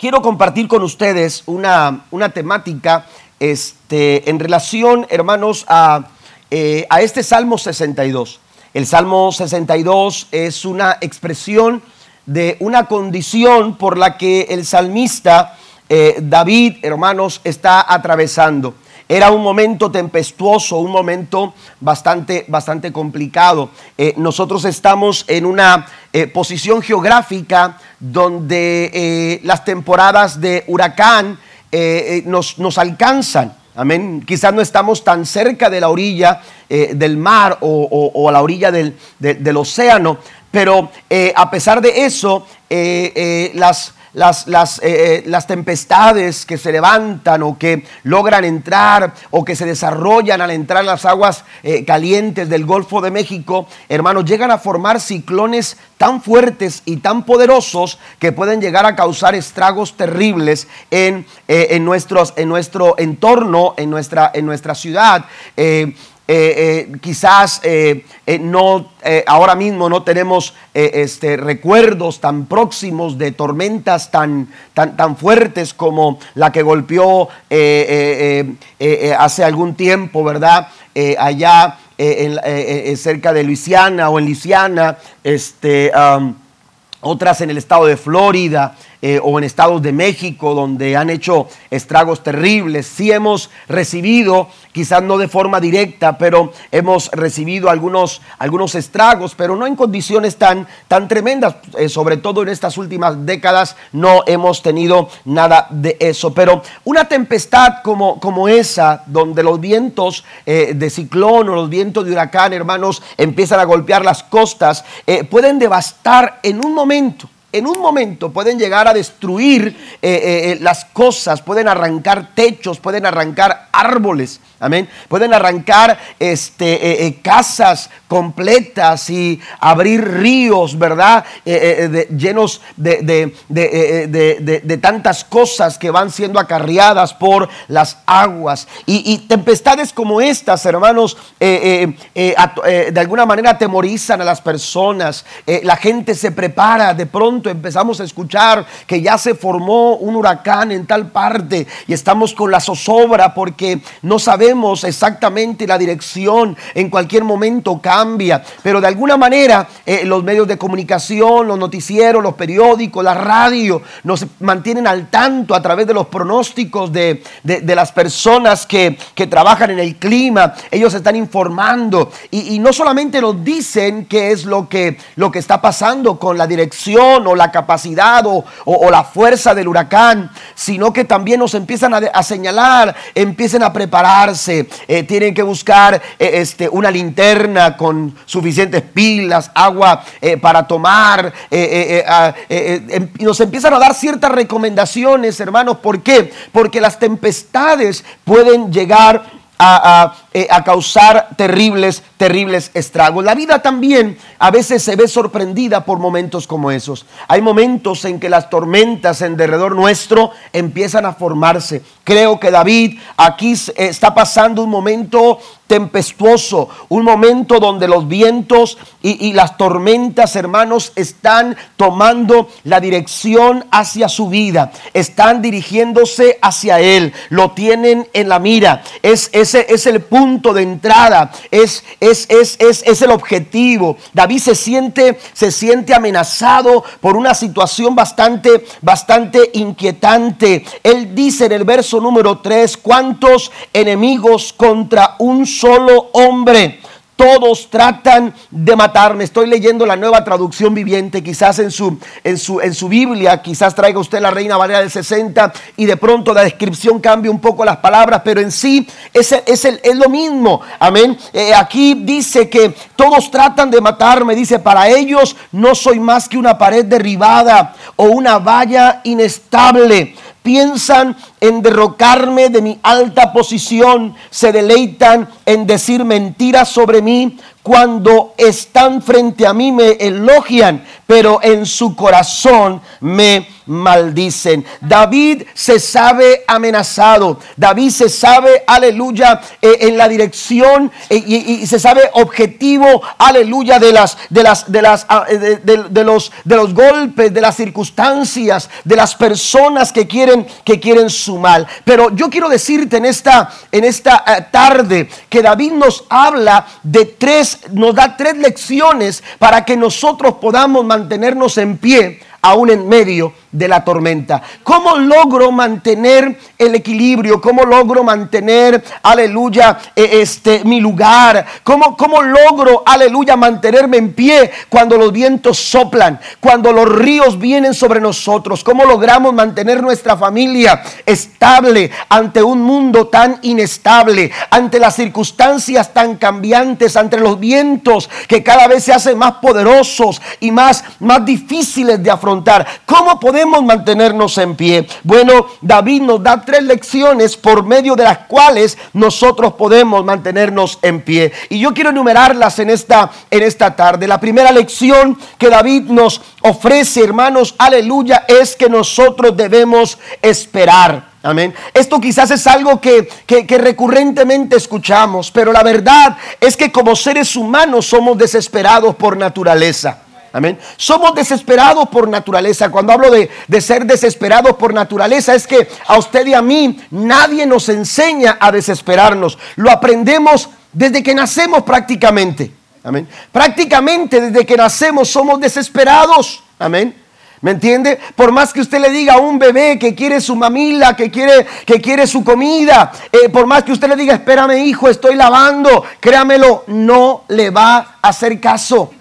quiero compartir con ustedes una, una temática este, en relación, hermanos, a, eh, a este Salmo 62. El Salmo 62 es una expresión de una condición por la que el salmista eh, David, hermanos, está atravesando. Era un momento tempestuoso, un momento bastante, bastante complicado. Eh, nosotros estamos en una eh, posición geográfica donde las temporadas de huracán nos, nos alcanzan. Amén. Quizás no estamos tan cerca de la orilla del mar o, a la orilla del, del océano, pero a pesar de eso, las, las, las, eh, eh, las, tempestades que se levantan o que logran entrar o que se desarrollan al entrar en las aguas eh, calientes del Golfo de México, hermanos, llegan a formar ciclones tan fuertes y tan poderosos que pueden llegar a causar estragos terribles en, en, nuestros, en nuestro entorno, en nuestra, en nuestra ciudad. Eh, eh, quizás eh, no, ahora mismo no tenemos este, recuerdos tan próximos de tormentas tan, tan, tan fuertes como la que golpeó hace algún tiempo, ¿verdad? allá cerca de Luisiana o en Luisiana, este, otras en el estado de Florida. Eh, o en estados de México donde han hecho estragos terribles. Sí hemos recibido, quizás no de forma directa, pero hemos recibido algunos, algunos estragos, pero no en condiciones tan, tan tremendas. Eh, sobre todo en estas últimas décadas no hemos tenido nada de eso. Pero una tempestad como, como esa, donde los vientos eh, de ciclón o los vientos de huracán, hermanos, empiezan a golpear las costas, pueden devastar en un momento en un momento pueden llegar a destruir eh, eh, eh, las cosas, pueden arrancar techos, pueden arrancar árboles, amén. Pueden arrancar este, casas completas y abrir ríos, ¿verdad? llenos de, de, tantas cosas que van siendo acarreadas por las aguas. Y, tempestades como estas, hermanos, de alguna manera atemorizan a las personas. la gente se prepara de pronto empezamos a escuchar que ya se formó un huracán en tal parte y estamos con la zozobra porque no sabemos exactamente la dirección, en cualquier momento cambia, pero de alguna manera eh, los medios de comunicación, los noticieros, los periódicos, la radio nos mantienen al tanto a través de los pronósticos de, las personas que, trabajan en el clima, ellos están informando y, no solamente nos dicen qué es lo que, lo que está pasando con la dirección la capacidad o, la fuerza del huracán, sino que también nos empiezan a, señalar, empiecen a prepararse, eh, tienen que buscar eh, este, una linterna con suficientes pilas, agua eh, para tomar, em, y nos empiezan a dar ciertas recomendaciones, hermanos, ¿por qué? Porque las tempestades pueden llegar a, causar terribles terribles estragos. La vida también a veces se ve sorprendida por momentos como esos. Hay momentos en que las tormentas en derredor nuestro empiezan a formarse. Creo que David aquí está pasando un momento tempestuoso, un momento donde los vientos y, las tormentas, hermanos, están tomando la dirección hacia su vida, están dirigiéndose hacia él, lo tienen en la mira, es, ese es el punto de entrada, es es, el objetivo. David se siente, se siente amenazado por una situación bastante, bastante inquietante. Él dice en el verso número 3, ¿cuántos enemigos contra un solo hombre? Todos tratan de matarme. Estoy leyendo la nueva traducción viviente, quizás en su, en su, en su Biblia, quizás traiga usted la Reina Valera del 60 y de pronto la descripción cambia un poco las palabras, pero en sí es, es, es lo mismo. Amén. Eh, aquí dice que todos tratan de matarme, dice, para ellos no soy más que una pared derribada o una valla inestable piensan en derrocarme de mi alta posición, se deleitan en decir mentiras sobre mí, cuando están frente a mí me elogian, pero en su corazón me maldicen. David se sabe amenazado. David se sabe, aleluya, eh, en la dirección eh, y, se sabe objetivo, aleluya, de las, de las, de las, ah, de, los, de los golpes, de las circunstancias, de las personas que quieren, que quieren su mal. Pero yo quiero decirte en esta, en esta eh, tarde que David nos habla de tres, nos da tres lecciones para que nosotros podamos mantenernos en pie aún en medio de la tormenta. ¿Cómo logro mantener el equilibrio? ¿Cómo logro mantener, aleluya, e, este, mi lugar? ¿Cómo, ¿Cómo logro, aleluya, mantenerme en pie cuando los vientos soplan, cuando los ríos vienen sobre nosotros? ¿Cómo logramos mantener nuestra familia estable ante un mundo tan inestable, ante las circunstancias tan cambiantes, ante los vientos que cada vez se hacen más poderosos y más, más difíciles de afrontar? ¿Cómo podemos mantenernos en pie? Bueno, David nos da tres lecciones por medio de las cuales nosotros podemos mantenernos en pie. Y yo quiero enumerarlas en esta, en esta tarde. La primera lección que David nos ofrece, hermanos, aleluya, es que nosotros debemos esperar. Amén. Esto quizás es algo que, que, recurrentemente escuchamos, pero la verdad es que como seres humanos somos desesperados por naturaleza. Amén. Somos desesperados por naturaleza. Cuando hablo de, ser desesperados por naturaleza, es que a usted y a mí nadie nos enseña a desesperarnos. Lo aprendemos desde que nacemos prácticamente. Amén. Prácticamente desde que nacemos somos desesperados. Amén. ¿Me entiende? Por más que usted le diga a un bebé que quiere su mamila, que quiere, que quiere su comida, eh, por más que usted le diga, espérame hijo, estoy lavando, créamelo, no le va a hacer caso.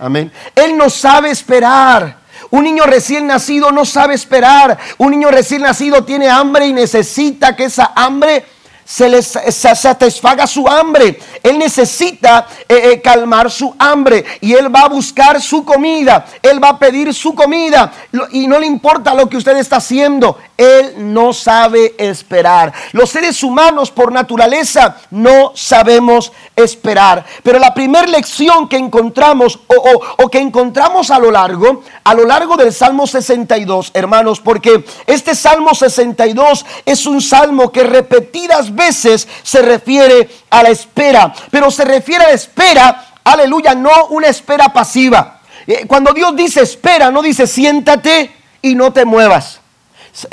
Amén. Él no sabe esperar. Un niño recién nacido no sabe esperar. Un niño recién nacido tiene hambre y necesita que esa hambre se les satisfaga su hambre. Él necesita eh, eh, calmar su hambre y él va a buscar su comida. Él va a pedir su comida y no le importa lo que usted está haciendo. Él no sabe esperar. Los seres humanos por naturaleza no sabemos esperar. Pero la primera lección que encontramos o, que encontramos a lo largo, a lo largo del Salmo 62, hermanos, porque este Salmo 62 es un salmo que repetidas veces se refiere a la espera, pero se refiere a la espera, aleluya, no una espera pasiva. Eh, cuando Dios dice espera, no dice siéntate y no te muevas.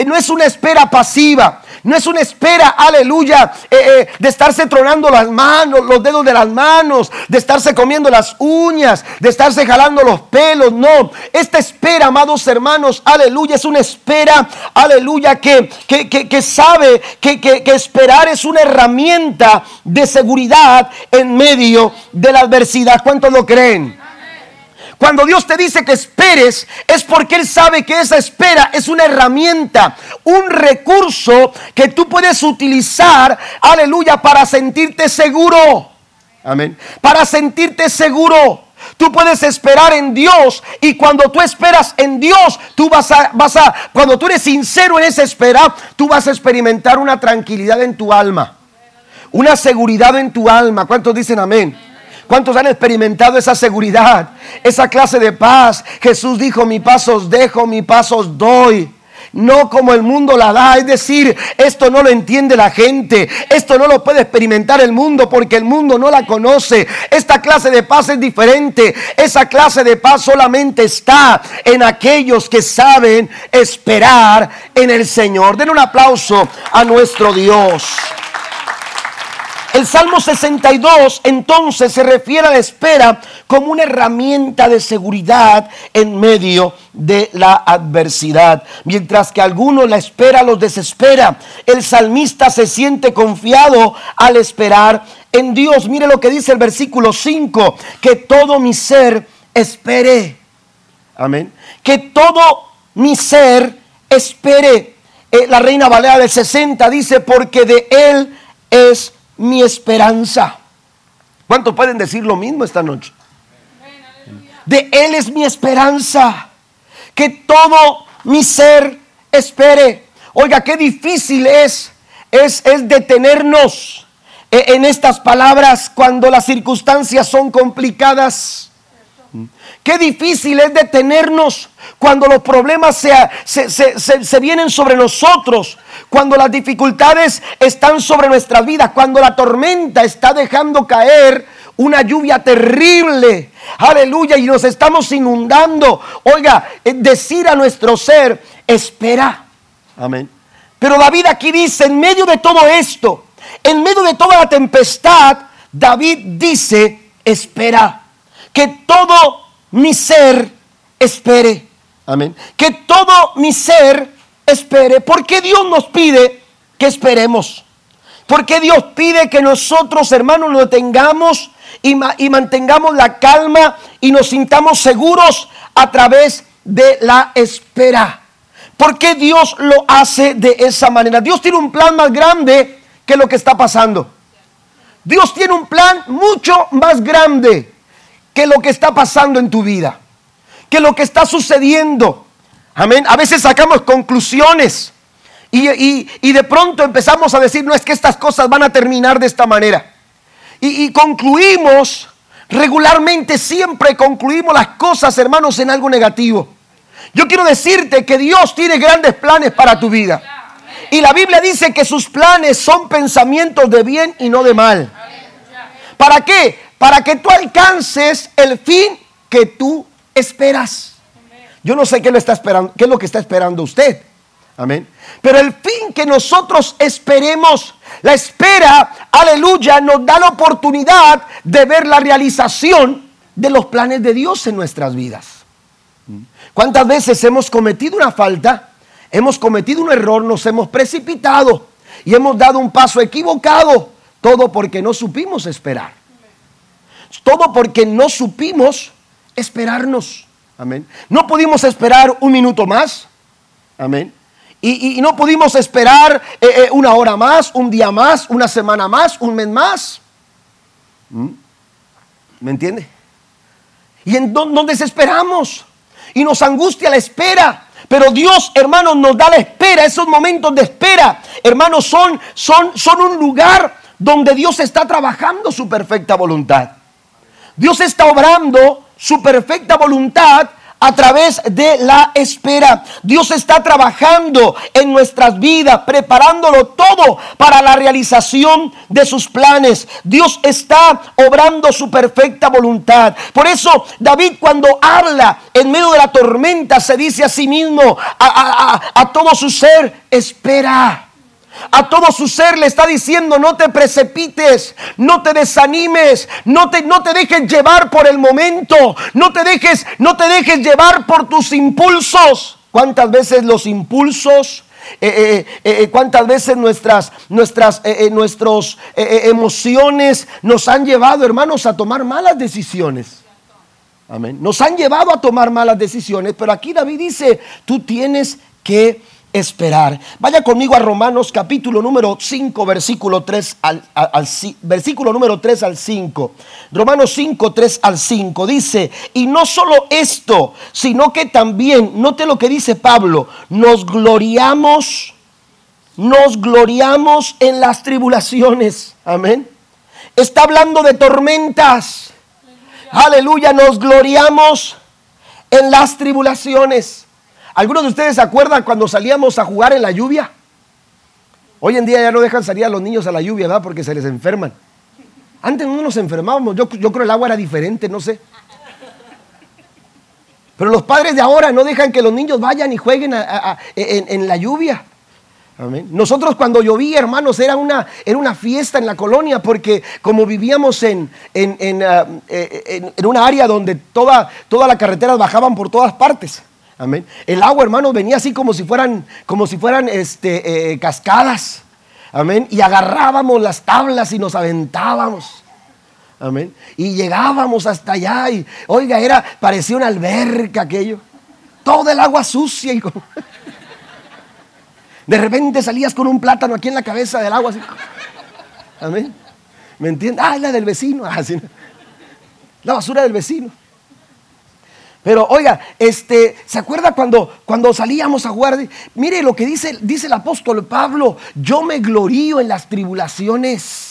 No es una espera pasiva, no es una espera, aleluya, eh, eh, de estarse tronando las manos, los dedos de las manos, de estarse comiendo las uñas, de estarse jalando los pelos. No, esta espera, amados hermanos, aleluya, es una espera, aleluya, que, que, sabe que, que esperar es una herramienta de seguridad en medio de la adversidad. ¿Cuántos lo creen? Cuando Dios te dice que esperes, es porque Él sabe que esa espera es una herramienta, un recurso que tú puedes utilizar, aleluya, para sentirte seguro. Amén. Para sentirte seguro. Tú puedes esperar en Dios y cuando tú esperas en Dios, tú vas a, vas a, cuando tú eres sincero en esa espera, tú vas a experimentar una tranquilidad en tu alma, una seguridad en tu alma. ¿Cuántos dicen amén? ¿Cuántos han experimentado esa seguridad, esa clase de paz? Jesús dijo, mi paz os dejo, mi paz os doy. No como el mundo la da, es decir, esto no lo entiende la gente, esto no lo puede experimentar el mundo porque el mundo no la conoce. Esta clase de paz es diferente, esa clase de paz solamente está en aquellos que saben esperar en el Señor. Den un aplauso a nuestro Dios. El Salmo 62 entonces se refiere a la espera como una herramienta de seguridad en medio de la adversidad. Mientras que algunos la espera los desespera, el salmista se siente confiado al esperar en Dios. Mire lo que dice el versículo 5, que todo mi ser espere. Amén. Que todo mi ser espere. Eh, la reina Valera del 60 dice, porque de él es mi esperanza. ¿Cuántos pueden decir lo mismo esta noche? De Él es mi esperanza. Que todo mi ser espere. Oiga, qué difícil es, es, es detenernos en estas palabras cuando las circunstancias son complicadas. Qué difícil es detenernos cuando los problemas se, se, vienen sobre nosotros, cuando las dificultades están sobre nuestras vidas, cuando la tormenta está dejando caer una lluvia terrible. Aleluya, y nos estamos inundando. Oiga, eh, decir a nuestro ser, espera. Amén. Pero David aquí dice, en medio de todo esto, en medio de toda la tempestad, David dice, espera que todo mi ser espere. Amén. Que todo mi ser espere. ¿Por qué Dios nos pide que esperemos? ¿Por qué Dios pide que nosotros, hermanos, lo tengamos y, y mantengamos la calma y nos sintamos seguros a través de la espera? ¿Por qué Dios lo hace de esa manera? Dios tiene un plan más grande que lo que está pasando. Dios tiene un plan mucho más grande que lo que está pasando en tu vida, que lo que está sucediendo. Amén. A veces sacamos conclusiones y, de pronto empezamos a decir, no es que estas cosas van a terminar de esta manera. Y, y concluimos, regularmente siempre concluimos las cosas, hermanos, en algo negativo. Yo quiero decirte que Dios tiene grandes planes para tu vida. Y la Biblia dice que sus planes son pensamientos de bien y no de mal. ¿Para qué? Para que tú alcances el fin que tú esperas. Yo no sé qué, lo está esperando, qué es lo que está esperando usted. Amén. Pero el fin que nosotros esperemos, la espera, aleluya, nos da la oportunidad de ver la realización de los planes de Dios en nuestras vidas. ¿Cuántas veces hemos cometido una falta? Hemos cometido un error, nos hemos precipitado y hemos dado un paso equivocado, todo porque no supimos esperar. Todo porque no supimos esperarnos. Amén. No pudimos esperar un minuto más. Amén. Y, no pudimos esperar eh, eh, una hora más, un día más, una semana más, un mes más. ¿Mm? ¿Me entiende? Y en donde desesperamos y nos angustia la espera. Pero Dios, hermanos, nos da la espera, esos momentos de espera, hermanos, son un lugar donde Dios está trabajando su perfecta voluntad. Dios está obrando su perfecta voluntad a través de la espera. Dios está trabajando en nuestras vidas, preparándolo todo para la realización de sus planes. Dios está obrando su perfecta voluntad. Por eso David cuando habla en medio de la tormenta se dice a sí mismo, a, todo su ser, espera. A todo su ser le está diciendo, no te precipites, no te desanimes, no te, no te dejes llevar por el momento, no te dejes, no te dejes llevar por tus impulsos. ¿Cuántas veces los impulsos eh, eh, eh, cuántas veces nuestras, nuestras nuestros, emociones nos han llevado, hermanos, a tomar malas decisiones. Amén. Nos han llevado a tomar malas decisiones, pero aquí David dice, tú tienes que esperar. Vaya conmigo a Romanos capítulo número 5, versículo 3 al, versículo número 3 al 5. Romanos 5, 3 al 5 dice, y no solo esto, sino que también, note lo que dice Pablo, nos gloriamos, nos gloriamos en las tribulaciones. Amén. Está hablando de tormentas. Aleluya, nos gloriamos en las tribulaciones. ¿Algunos de ustedes se acuerdan cuando salíamos a jugar en la lluvia? Hoy en día ya no dejan salir a los niños a la lluvia, ¿verdad? Porque se les enferman. Antes no nos enfermábamos, yo, yo creo el agua era diferente, no sé. Pero los padres de ahora no dejan que los niños vayan y jueguen en, la lluvia. Nosotros cuando llovía, hermanos, era una, era una fiesta en la colonia porque como vivíamos en, en, ah, eh, una área donde toda, todas las carreteras bajaban por todas partes. Amén. El agua, hermanos, venía así como si fueran, como si fueran este, eh, cascadas. Amén. Y agarrábamos las tablas y nos aventábamos. Amén. Y llegábamos hasta allá y, oiga, era, parecía una alberca aquello. Todo el agua sucia y De repente salías con un plátano aquí en la cabeza del agua. Así. Amén. ¿Me entiendes? Ah, la del vecino. Ah, la basura del vecino. Pero oiga, este, ¿se acuerda cuando, cuando salíamos a jugar? Mire lo que dice, dice el apóstol Pablo, yo me glorío en las tribulaciones.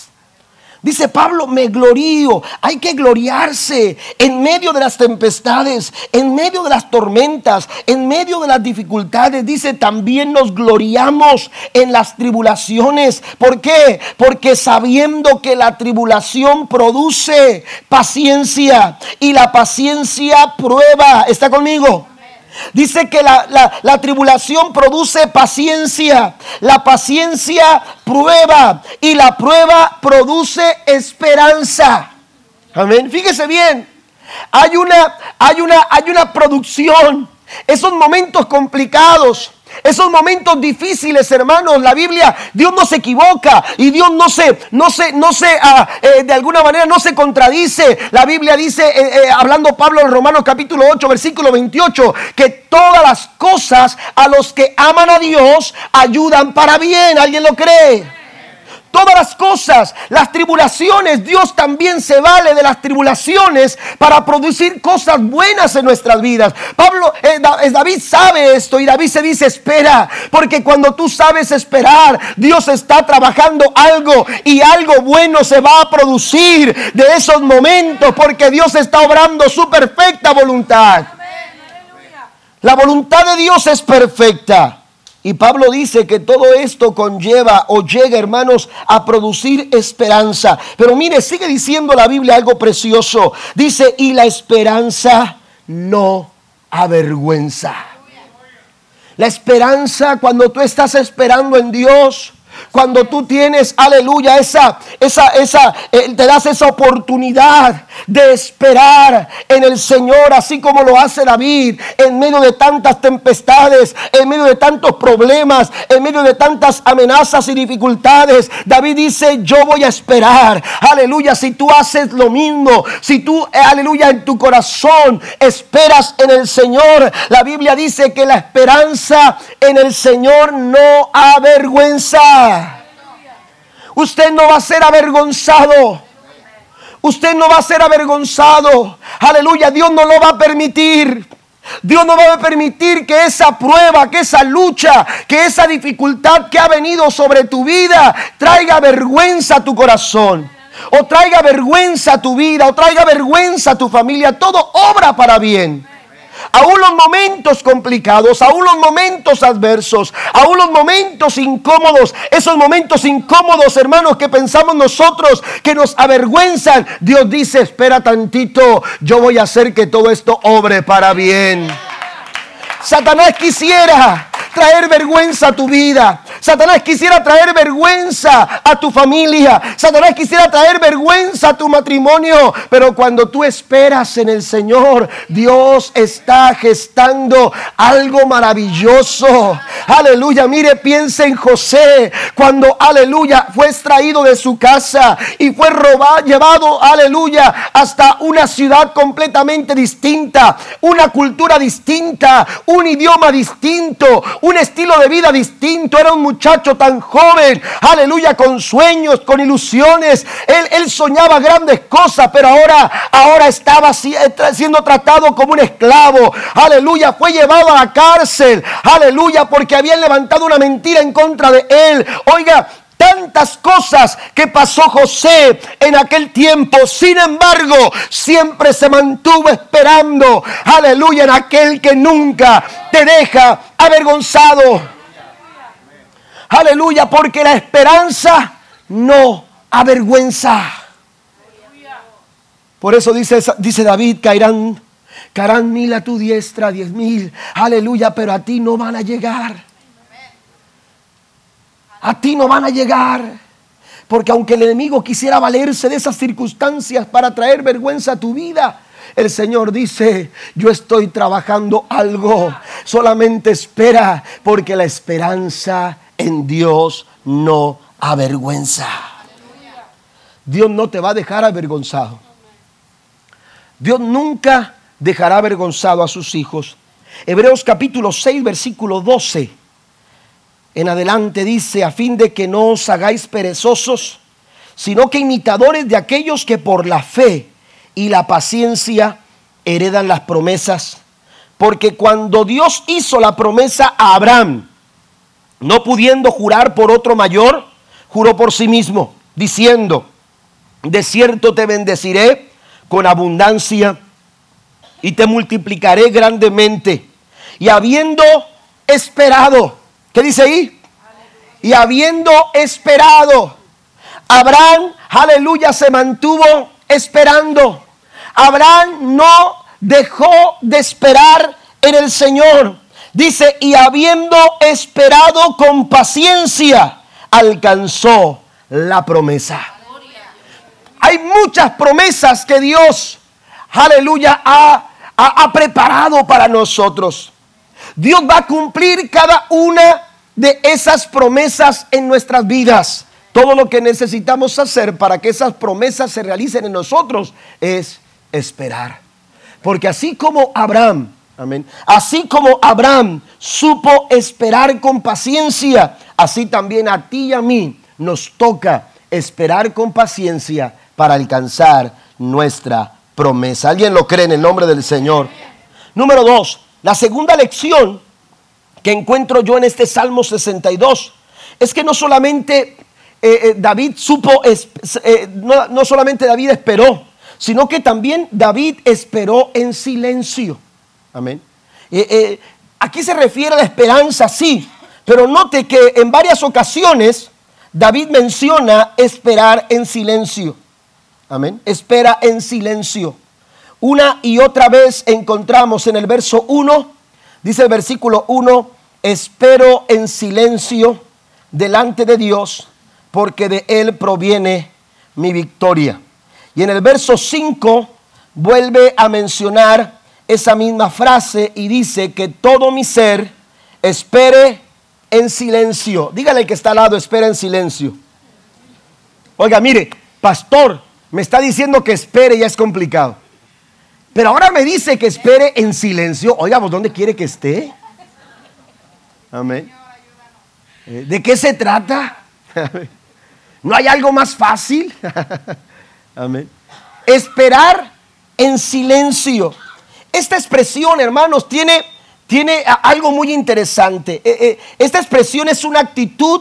Dice Pablo, me glorío. Hay que gloriarse en medio de las tempestades, en medio de las tormentas, en medio de las dificultades. Dice, también nos gloriamos en las tribulaciones. ¿Por qué? Porque sabiendo que la tribulación produce paciencia y la paciencia prueba. ¿Está conmigo? Dice que la, tribulación produce paciencia, la paciencia prueba y la prueba produce esperanza. Amén. Fíjese bien, hay una, hay una, hay una producción. Esos momentos complicados esos momentos difíciles, hermanos, la Biblia, Dios no se equivoca y Dios no se, no se, no se, ah, eh, de alguna manera no se contradice. La Biblia dice, eh, eh, hablando Pablo en Romanos capítulo 8, versículo 28, que todas las cosas a los que aman a Dios ayudan para bien. ¿Alguien lo cree? Todas las cosas, las tribulaciones, Dios también se vale de las tribulaciones para producir cosas buenas en nuestras vidas. Pablo, eh, David sabe esto y David se dice espera, porque cuando tú sabes esperar, Dios está trabajando algo y algo bueno se va a producir de esos momentos, porque Dios está obrando su perfecta voluntad. La voluntad de Dios es perfecta. Y Pablo dice que todo esto conlleva o llega, hermanos, a producir esperanza. Pero mire, sigue diciendo la Biblia algo precioso. Dice, y la esperanza no avergüenza. La esperanza cuando tú estás esperando en Dios, cuando tú tienes, aleluya, esa, esa, esa, eh, te das esa oportunidad de esperar en el Señor, así como lo hace David, en medio de tantas tempestades, en medio de tantos problemas, en medio de tantas amenazas y dificultades. David dice, yo voy a esperar, aleluya, si tú haces lo mismo, si tú, eh, aleluya, en tu corazón esperas en el Señor, la Biblia dice que la esperanza en el Señor no avergüenza. Usted no va a ser avergonzado. Usted no va a ser avergonzado. Aleluya, Dios no lo va a permitir. Dios no va a permitir que esa prueba, que esa lucha, que esa dificultad que ha venido sobre tu vida traiga vergüenza a tu corazón. O traiga vergüenza a tu vida, o traiga vergüenza a tu familia. Todo obra para bien aún los momentos complicados, aún los momentos adversos, aún los momentos incómodos, esos momentos incómodos, hermanos, que pensamos nosotros que nos avergüenzan, Dios dice, espera tantito, yo voy a hacer que todo esto obre para bien. Satanás quisiera traer vergüenza a tu vida. Satanás quisiera traer vergüenza a tu familia. Satanás quisiera traer vergüenza a tu matrimonio. Pero cuando tú esperas en el Señor, Dios está gestando algo maravilloso. Aleluya. Mire, piensa en José. Cuando, aleluya, fue extraído de su casa y fue robado, llevado, aleluya, hasta una ciudad completamente distinta. Una cultura distinta. Un idioma distinto un estilo de vida distinto. Era un muchacho tan joven, aleluya, con sueños, con ilusiones. Él, él soñaba grandes cosas, pero ahora, ahora estaba eh, siendo tratado como un esclavo. Aleluya, fue llevado a la cárcel. Aleluya, porque habían levantado una mentira en contra de él. Oiga, tantas cosas que pasó José en aquel tiempo. Sin embargo, siempre se mantuvo esperando, aleluya, en aquel que nunca te deja avergonzado. Aleluya, porque la esperanza no avergüenza. Por eso dice, dice David, caerán, caerán mil a tu diestra, diez mil. Aleluya, pero a ti no van a llegar a ti no van a llegar. Porque aunque el enemigo quisiera valerse de esas circunstancias para traer vergüenza a tu vida, el Señor dice, yo estoy trabajando algo. Solamente espera, porque la esperanza en Dios no avergüenza. Dios no te va a dejar avergonzado. Dios nunca dejará avergonzado a sus hijos. Hebreos capítulo 6, versículo 12 en adelante dice, a fin de que no os hagáis perezosos, sino que imitadores de aquellos que por la fe y la paciencia heredan las promesas. Porque cuando Dios hizo la promesa a Abraham, no pudiendo jurar por otro mayor, juró por sí mismo, diciendo, de cierto te bendeciré con abundancia y te multiplicaré grandemente. Y habiendo esperado, ¿qué dice ahí? Y habiendo esperado, Abraham, aleluya, se mantuvo esperando. Abraham no dejó de esperar en el Señor. Dice, y habiendo esperado con paciencia, alcanzó la promesa. Hay muchas promesas que Dios, aleluya, ha, ha, preparado para nosotros. Dios va a cumplir cada una de esas promesas en nuestras vidas. Todo lo que necesitamos hacer para que esas promesas se realicen en nosotros es esperar. Porque así como Abraham, amén, así como Abraham supo esperar con paciencia, así también a ti y a mí nos toca esperar con paciencia para alcanzar nuestra promesa. ¿Alguien lo cree en el nombre del Señor? Número dos, la segunda lección que encuentro yo en este Salmo 62 es que no solamente eh, eh, David supo, eh, no, solamente David esperó, sino que también David esperó en silencio. Amén. aquí se refiere a la esperanza, sí, pero note que en varias ocasiones David menciona esperar en silencio. Amén. Espera en silencio. Una y otra vez encontramos en el verso 1, dice el versículo 1, espero en silencio delante de Dios, porque de Él proviene mi victoria. Y en el verso 5 vuelve a mencionar esa misma frase y dice que todo mi ser espere en silencio. Dígale que está al lado, espera en silencio. Oiga, mire, pastor, me está diciendo que espere, ya es complicado. Pero ahora me dice que espere en silencio. Oiga, ¿vos dónde quiere que esté? Amén. Eh, ¿De qué se trata? ¿No hay algo más fácil? Amén. Esperar en silencio. Esta expresión, hermanos, tiene, tiene algo muy interesante. Eh, eh, esta expresión es una actitud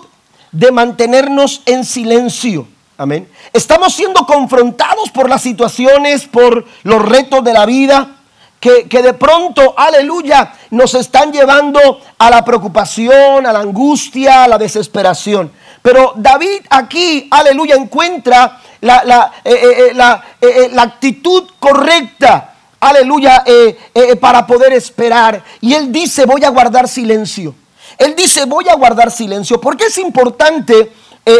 de mantenernos en silencio. Amén. Estamos siendo confrontados por las situaciones, por los retos de la vida, que, que, de pronto, aleluya, nos están llevando a la preocupación, a la angustia, a la desesperación. Pero David aquí, aleluya, encuentra la, la, eh, eh, eh, la actitud correcta, aleluya, para poder esperar. Y él dice, voy a guardar silencio. Él dice, voy a guardar silencio. Porque es importante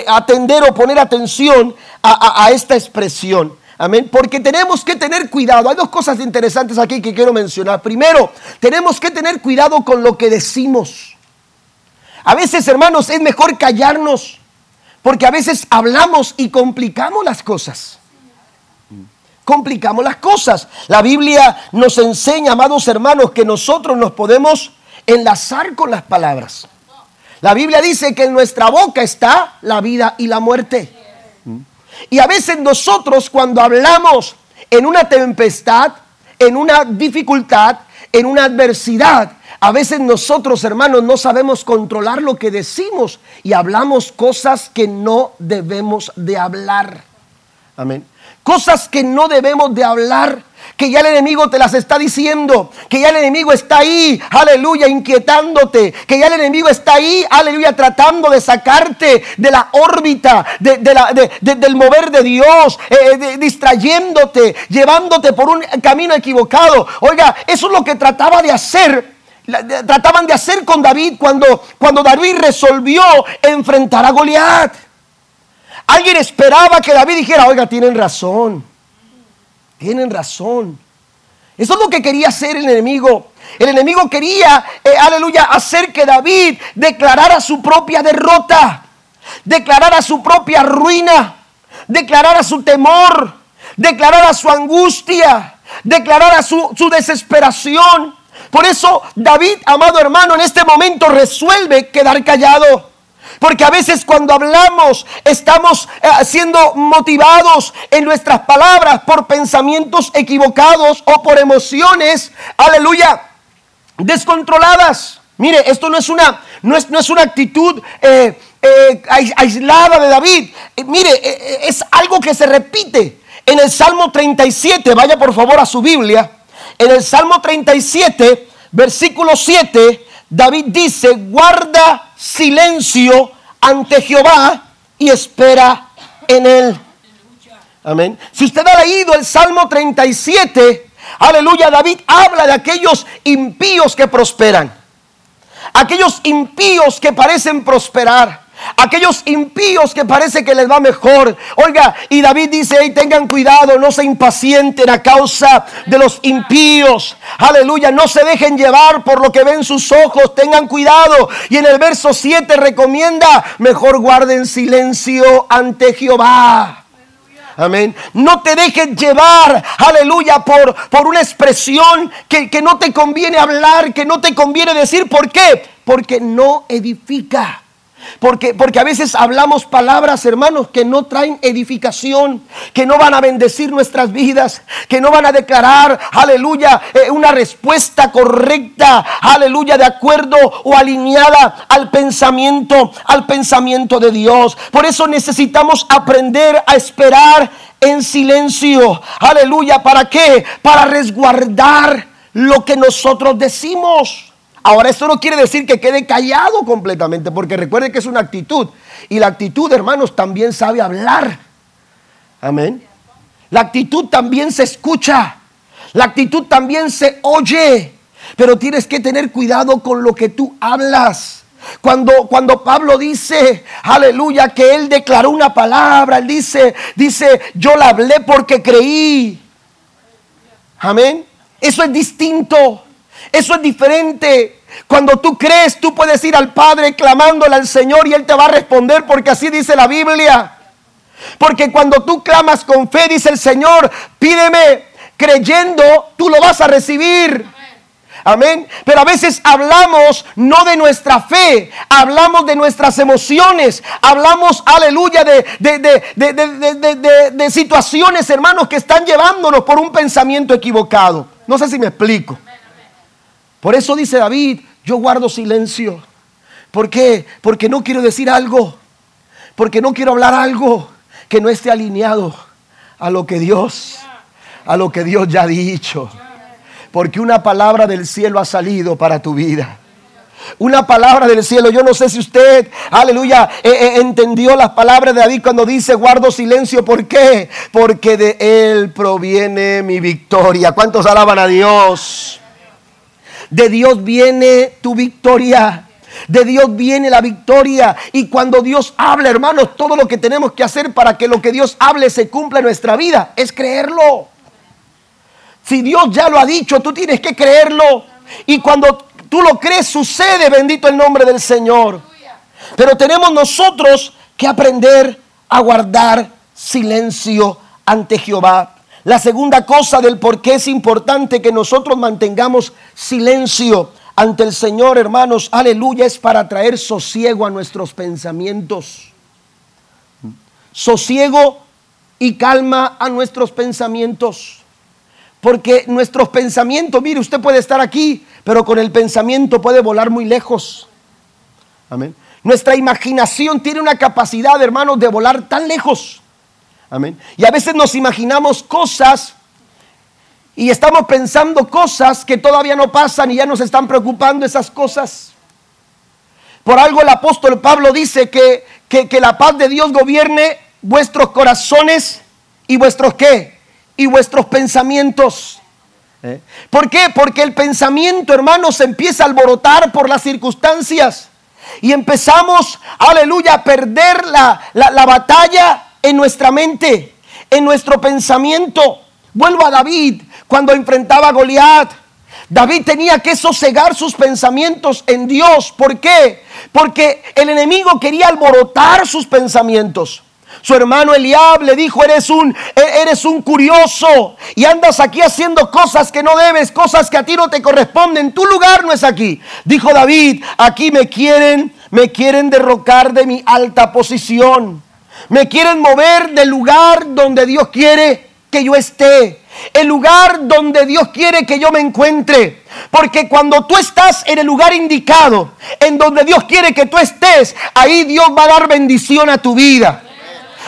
atender o poner atención a, esta expresión. Amén. Porque tenemos que tener cuidado. Hay dos cosas interesantes aquí que quiero mencionar. Primero, tenemos que tener cuidado con lo que decimos. A veces, hermanos, es mejor callarnos. Porque a veces hablamos y complicamos las cosas. Complicamos las cosas. La Biblia nos enseña, amados hermanos, que nosotros nos podemos enlazar con las palabras. La Biblia dice que en nuestra boca está la vida y la muerte. Y a veces nosotros cuando hablamos en una tempestad, en una dificultad, en una adversidad, a veces nosotros, hermanos, no sabemos controlar lo que decimos y hablamos cosas que no debemos de hablar. Amén. Cosas que no debemos de hablar que ya el enemigo te las está diciendo, que ya el enemigo está ahí, aleluya, inquietándote, que ya el enemigo está ahí, aleluya, tratando de sacarte de la órbita, del mover de Dios, eh, eh, distrayéndote, llevándote por un camino equivocado. Oiga, eso es lo que trataba de hacer trataban de hacer con David cuando, cuando David resolvió enfrentar a Goliat. Alguien esperaba que David dijera, oiga, tienen razón. Tienen razón. Eso es lo que quería hacer el enemigo. El enemigo quería, eh, aleluya, hacer que David declarara su propia derrota, declarara su propia ruina, declarara su temor, declarara su angustia, declarara su, su desesperación. Por eso David, amado hermano, en este momento resuelve quedar callado. Porque a veces cuando hablamos estamos eh, siendo motivados en nuestras palabras por pensamientos equivocados o por emociones, aleluya, descontroladas. Mire, esto no es una, no es, no es una actitud eh, eh, aislada de David. Eh, mire, es algo que se repite. En el Salmo 37, vaya por favor a su Biblia. En el Salmo 37, versículo 7, David dice, guarda silencio ante Jehová y espera en él. Amén. Si usted ha leído el Salmo 37, aleluya, David habla de aquellos impíos que prosperan. Aquellos impíos que parecen prosperar. Aquellos impíos que parece que les va mejor. Oiga, y David dice, hey, tengan cuidado, no se impacienten a causa de los impíos. Aleluya, no se dejen llevar por lo que ven sus ojos, tengan cuidado. Y en el verso 7 recomienda, mejor guarden silencio ante Jehová. Amén. No te dejes llevar, aleluya, por, por una expresión que, que no te conviene hablar, que no te conviene decir. ¿Por qué? Porque no edifica. Porque, porque a veces hablamos palabras, hermanos, que no traen edificación, que no van a bendecir nuestras vidas, que no van a declarar, aleluya, eh, una respuesta correcta, aleluya, de acuerdo o alineada al pensamiento, al pensamiento de Dios. Por eso necesitamos aprender a esperar en silencio, aleluya, ¿para qué? Para resguardar lo que nosotros decimos. Ahora, esto no quiere decir que quede callado completamente, porque recuerde que es una actitud. Y la actitud, hermanos, también sabe hablar. Amén. La actitud también se escucha. La actitud también se oye. Pero tienes que tener cuidado con lo que tú hablas. Cuando, cuando Pablo dice, aleluya, que él declaró una palabra, él dice, dice, yo la hablé porque creí. Amén. Eso es distinto. Eso es diferente. Cuando tú crees, tú puedes ir al Padre clamándole al Señor y Él te va a responder porque así dice la Biblia. Porque cuando tú clamas con fe, dice el Señor, pídeme creyendo, tú lo vas a recibir. Amén. Pero a veces hablamos no de nuestra fe, hablamos de nuestras emociones, hablamos, aleluya, de, de, de, situaciones, hermanos, que están llevándonos por un pensamiento equivocado. No sé si me explico. Por eso dice David, yo guardo silencio. ¿Por qué? Porque no quiero decir algo. Porque no quiero hablar algo que no esté alineado a lo que Dios, a lo que Dios ya ha dicho. Porque una palabra del cielo ha salido para tu vida. Una palabra del cielo. Yo no sé si usted, aleluya, eh, eh, entendió las palabras de David cuando dice guardo silencio. ¿Por qué? Porque de él proviene mi victoria. ¿Cuántos alaban a Dios? De Dios viene tu victoria. De Dios viene la victoria. Y cuando Dios habla, hermanos, todo lo que tenemos que hacer para que lo que Dios hable se cumpla en nuestra vida es creerlo. Si Dios ya lo ha dicho, tú tienes que creerlo. Y cuando tú lo crees, sucede, bendito el nombre del Señor. Pero tenemos nosotros que aprender a guardar silencio ante Jehová. La segunda cosa del por qué es importante que nosotros mantengamos silencio ante el Señor, hermanos, aleluya, es para traer sosiego a nuestros pensamientos. Sosiego y calma a nuestros pensamientos. Porque nuestros pensamientos, mire, usted puede estar aquí, pero con el pensamiento puede volar muy lejos. Amén. Nuestra imaginación tiene una capacidad, hermanos, de volar tan lejos Amén. Y a veces nos imaginamos cosas y estamos pensando cosas que todavía no pasan y ya nos están preocupando esas cosas. Por algo el apóstol Pablo dice que, que, la paz de Dios gobierne vuestros corazones y vuestros qué? Y vuestros pensamientos. ¿Eh? ¿Por qué? Porque el pensamiento, hermanos, se empieza a alborotar por las circunstancias. Y empezamos, aleluya, a perder la, la, la batalla en nuestra mente, en nuestro pensamiento. Vuelvo a David cuando enfrentaba a Goliat. David tenía que sosegar sus pensamientos en Dios. ¿Por qué? Porque el enemigo quería alborotar sus pensamientos. Su hermano Eliab le dijo, eres un, e-, eres un curioso y andas aquí haciendo cosas que no debes, cosas que a ti no te corresponden. Tu lugar no es aquí. Dijo David, aquí me quieren, me quieren derrocar de mi alta posición. Me quieren mover del lugar donde Dios quiere que yo esté. el lugar donde Dios quiere que yo me encuentre. Porque cuando tú estás en el lugar indicado, en donde Dios quiere que tú estés, ahí Dios va a dar bendición a tu vida.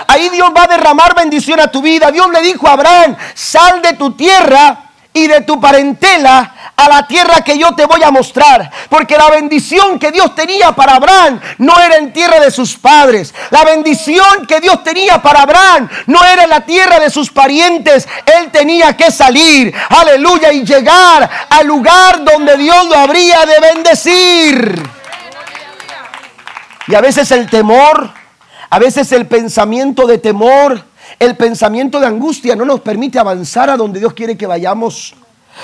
Ahí Dios va a derramar bendición a tu vida. Dios le dijo a Abraham, sal de tu tierra y de tu parentela a la tierra que yo te voy a mostrar. Porque la bendición que Dios tenía para Abraham no era en tierra de sus padres. La bendición que Dios tenía para Abraham no era en la tierra de sus parientes. Él tenía que salir, aleluya, y llegar al lugar donde Dios lo habría de bendecir. Y a veces el temor, a veces el pensamiento de temor, el pensamiento de angustia no nos permite avanzar a donde Dios quiere que vayamos.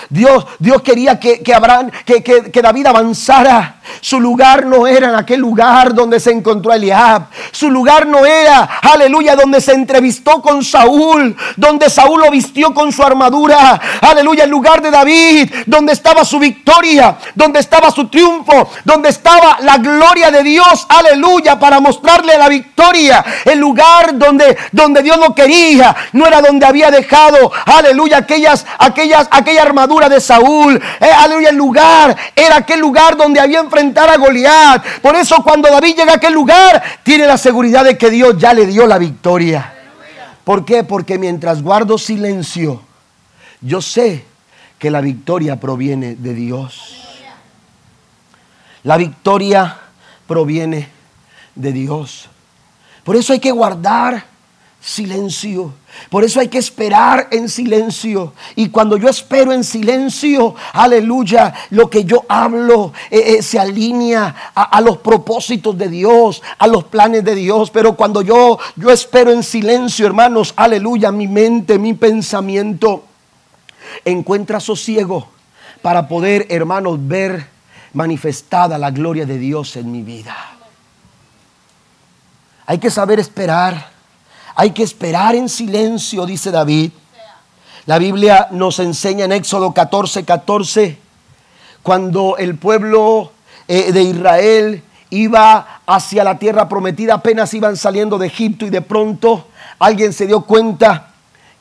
Dios, Dios quería que, que, Abraham, que, que, David avanzara. Su lugar no era en aquel lugar donde se encontró Eliab. Su lugar no era, aleluya, donde se entrevistó con Saúl, donde Saúl lo vistió con su armadura. Aleluya, el lugar de David, donde estaba su victoria, donde estaba su triunfo, donde estaba la gloria de Dios. Aleluya, para mostrarle la victoria. El lugar donde, donde Dios lo quería, no era donde había dejado, aleluya, aquellas, aquellas, aquella armadura de Saúl. Eh, aleluya, el lugar era aquel lugar donde había enfrentar a Goliat. Por eso cuando David llega a aquel lugar, tiene la seguridad de que Dios ya le dio la victoria. ¿Por qué? Porque mientras guardo silencio, yo sé que la victoria proviene de Dios. La victoria proviene de Dios. Por eso hay que guardar silencio. Por eso hay que esperar en silencio. Y cuando yo espero en silencio, aleluya, lo que yo hablo eh, eh, se alinea a, los propósitos de Dios, a los planes de Dios. Pero cuando yo, yo espero en silencio, hermanos, aleluya, mi mente, mi pensamiento encuentra sosiego para poder, hermanos, ver manifestada la gloria de Dios en mi vida. Hay que saber esperar. Hay que esperar en silencio, dice David. La Biblia nos enseña en Éxodo 14, 14, cuando el pueblo eh, de Israel iba hacia la tierra prometida, apenas iban saliendo de Egipto y de pronto alguien se dio cuenta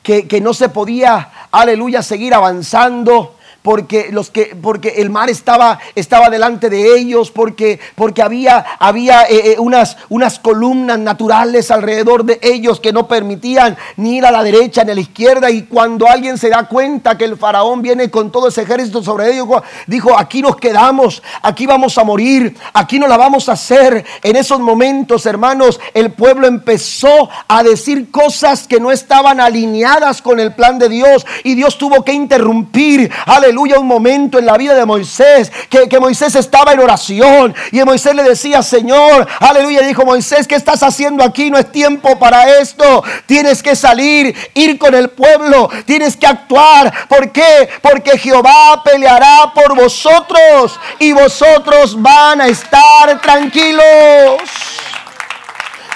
que, que no se podía, aleluya, seguir avanzando porque, los que, porque el mar estaba, estaba delante de ellos, porque, porque había, había eh, eh, unas, unas columnas naturales alrededor de ellos que no permitían ni ir a la derecha ni a la izquierda. Y cuando alguien se da cuenta que el faraón viene con todo ese ejército sobre ellos, dijo, aquí nos quedamos, aquí vamos a morir, aquí no la vamos a hacer. En esos momentos, hermanos, el pueblo empezó a decir cosas que no estaban alineadas con el plan de Dios y Dios tuvo que interrumpir. Aleluya, un momento en la vida de Moisés, que, Moisés estaba en oración y Moisés le decía, Señor, aleluya, dijo Moisés, ¿qué estás haciendo aquí? No es tiempo para esto. Tienes que salir, ir con el pueblo, tienes que actuar. ¿Por qué? Porque Jehová peleará por vosotros y vosotros van a estar tranquilos.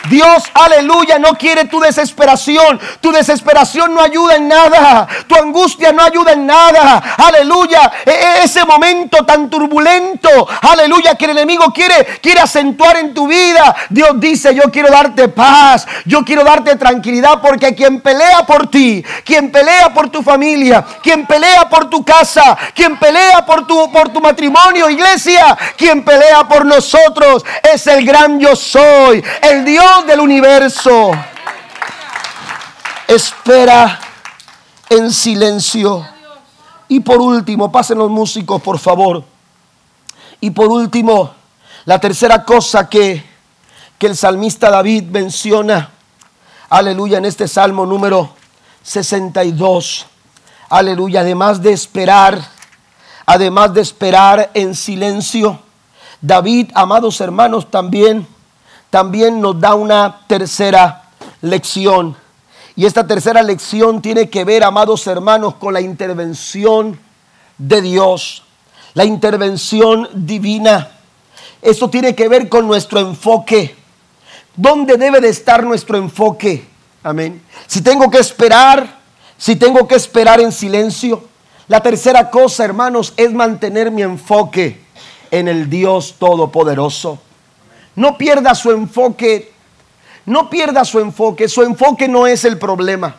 Dios, aleluya, no quiere tu desesperación. Tu desesperación no ayuda en nada. Tu angustia no ayuda en nada. Aleluya. E, e, ese momento tan turbulento, aleluya, que el enemigo quiere, quiere acentuar en tu vida. Dios dice, yo quiero darte paz. Yo quiero darte tranquilidad porque quien pelea por ti, quien pelea por tu familia, quien pelea por tu casa, quien pelea por tu, por tu matrimonio, iglesia, quien pelea por nosotros es el gran yo soy. El Dios del universo. Espera en silencio. Y por último, pasen los músicos, por favor. Y por último, la tercera cosa que, que el salmista David menciona, aleluya, en este salmo número 62, aleluya, además de esperar, además de esperar en silencio, David, amados hermanos, también también nos da una tercera lección. Y esta tercera lección tiene que ver, amados hermanos, con la intervención de Dios, la intervención divina. Esto tiene que ver con nuestro enfoque. ¿Dónde debe de estar nuestro enfoque? Amén. Si tengo que esperar, si tengo que esperar en silencio. La tercera cosa, hermanos, es mantener mi enfoque en el Dios Todopoderoso. No pierda su enfoque. No pierda su enfoque. Su enfoque no es el problema.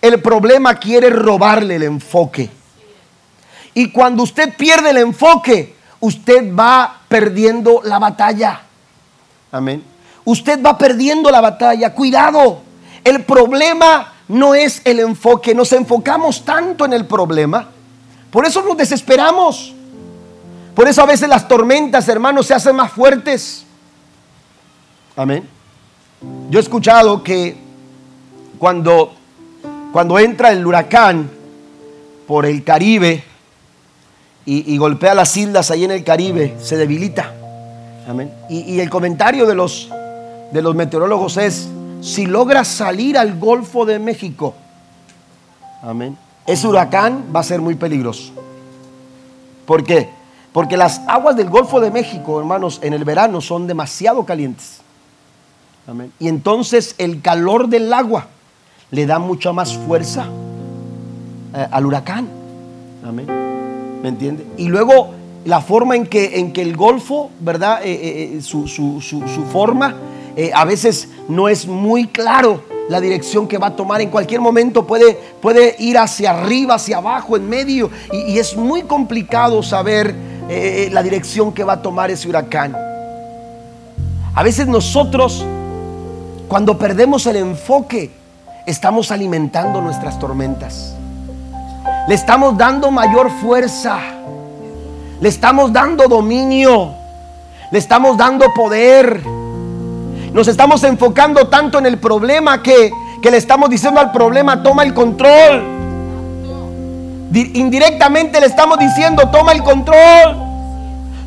el problema quiere robarle el enfoque. Y cuando usted pierde el enfoque, usted va perdiendo la batalla. Amén. Usted va perdiendo la batalla. Cuidado. El problema no es el enfoque. Nos enfocamos tanto en el problema. Por eso nos desesperamos. Por eso a veces las tormentas, hermanos, se hacen más fuertes. Amén. Yo he escuchado que cuando, cuando entra el huracán por el Caribe y, golpea las islas ahí en el Caribe, se debilita. Amén. Y, y el comentario de los, de los meteorólogos es, si logra salir al Golfo de México, amén, ese huracán va a ser muy peligroso. ¿Por qué? Porque las aguas del Golfo de México, hermanos, en el verano son demasiado calientes. Y entonces el calor del agua le da mucha más fuerza eh, al huracán. Amén. ¿Me entiende? Y luego la forma en que, en que el Golfo, ¿verdad? Eh, eh, su, su, forma a veces no es muy claro la dirección que va a tomar. En cualquier momento puede, puede ir hacia arriba, hacia abajo, en medio. Y es muy complicado saber la dirección que va a tomar ese huracán. A veces nosotros cuando perdemos el enfoque, estamos alimentando nuestras tormentas. Le estamos dando mayor fuerza. Le estamos dando dominio. Le estamos dando poder. Nos estamos enfocando tanto en el problema que, que le estamos diciendo al problema, toma el control. Indirectamente le estamos diciendo, toma el control.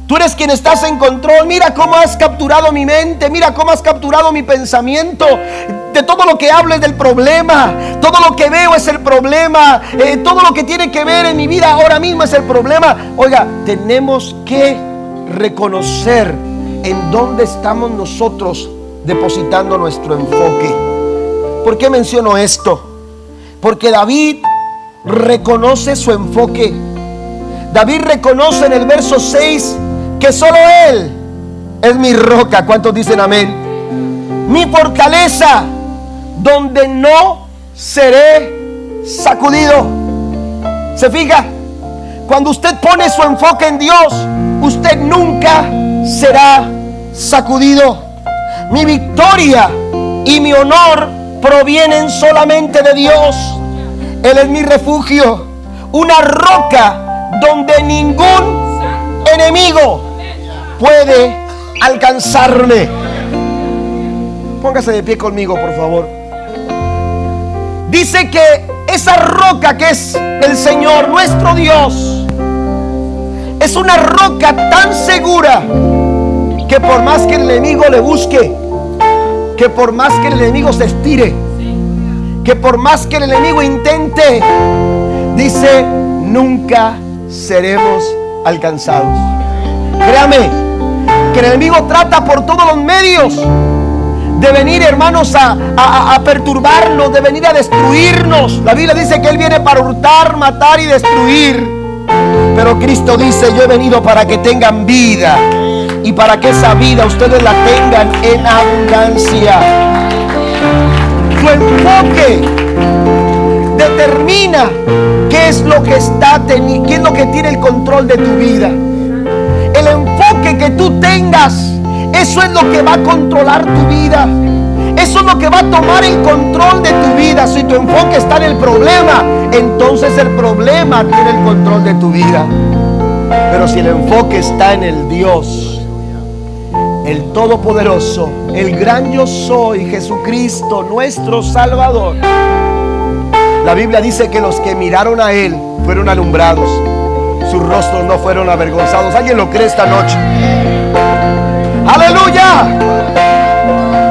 Tú eres quien estás en control. Mira cómo has capturado mi mente. Mira cómo has capturado mi pensamiento. De todo lo que hablo es del problema. Todo lo que veo es el problema. Eh, todo lo que tiene que ver en mi vida ahora mismo es el problema. Oiga, tenemos que reconocer en dónde estamos nosotros depositando nuestro enfoque. ¿Por qué menciono esto? Porque David reconoce su enfoque. David reconoce en el verso 6 que solo Él es mi roca. ¿Cuántos dicen amén? Mi fortaleza, donde no seré sacudido. ¿Se fija? Cuando usted pone su enfoque en Dios, usted nunca será sacudido. Mi victoria y mi honor provienen solamente de Dios. Él es mi refugio, una roca donde ningún enemigo puede alcanzarme. Póngase de pie conmigo, por favor. Dice que esa roca que es el Señor, nuestro Dios, es una roca tan segura que por más que el enemigo le busque, que por más que el enemigo se estire, que por más que el enemigo intente, dice, nunca seremos alcanzados. Créame, que el enemigo trata por todos los medios de venir, hermanos, a, perturbarnos, de venir a destruirnos. La Biblia dice que Él viene para hurtar, matar y destruir. Pero Cristo dice, yo he venido para que tengan vida y para que esa vida ustedes la tengan en abundancia. Tu enfoque determina qué es lo que está qué es lo que tiene el control de tu vida que tú tengas, eso es lo que va a controlar tu vida. Eso es lo que va a tomar el control de tu vida. Si tu enfoque está en el problema, entonces el problema tiene el control de tu vida. Pero si el enfoque está en el Dios, el Todopoderoso, el gran yo soy, Jesucristo, nuestro Salvador. La Biblia dice que los que miraron a Él fueron alumbrados sus rostros no fueron avergonzados. ¿Alguien lo cree esta noche? Aleluya.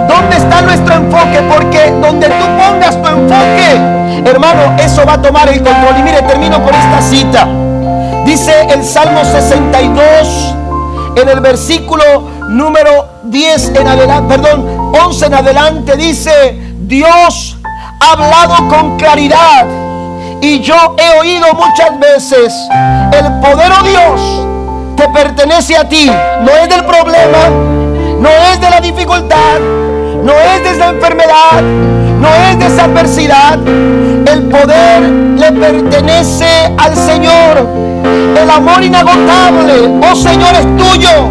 ¿Dónde está nuestro enfoque? Porque donde tú pongas tu enfoque, hermano, eso va a tomar el control. Y mire, termino con esta cita. Dice el Salmo 62, en el versículo número 10 en adelante, perdón, 11 en adelante, dice, Dios ha hablado con claridad y yo he oído muchas veces, el poder, oh Dios, te pertenece a ti. No es del problema, no es de la dificultad, no es de esa enfermedad, no es de esa adversidad. El poder le pertenece al Señor. El amor inagotable, oh Señor, es tuyo.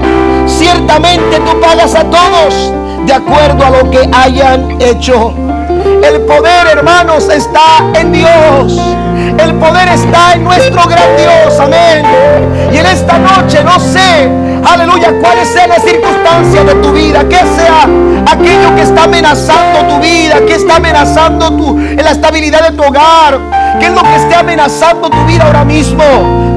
Ciertamente tú pagas a todos de acuerdo a lo que hayan hecho. El poder, hermanos, está en Dios. El poder está en nuestro gran Dios. Amén. Y en esta noche no sé, aleluya, cuáles sean las circunstancias de tu vida. Que sea aquello que está amenazando tu vida, que está amenazando tu, la estabilidad de tu hogar. Que es lo que esté amenazando tu vida ahora mismo.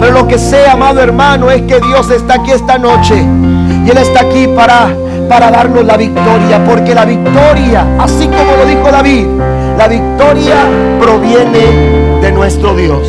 Pero lo que sea, amado hermano, es que Dios está aquí esta noche. Y Él está aquí para para darnos la victoria, porque la victoria, así como lo dijo David, la victoria proviene de nuestro Dios.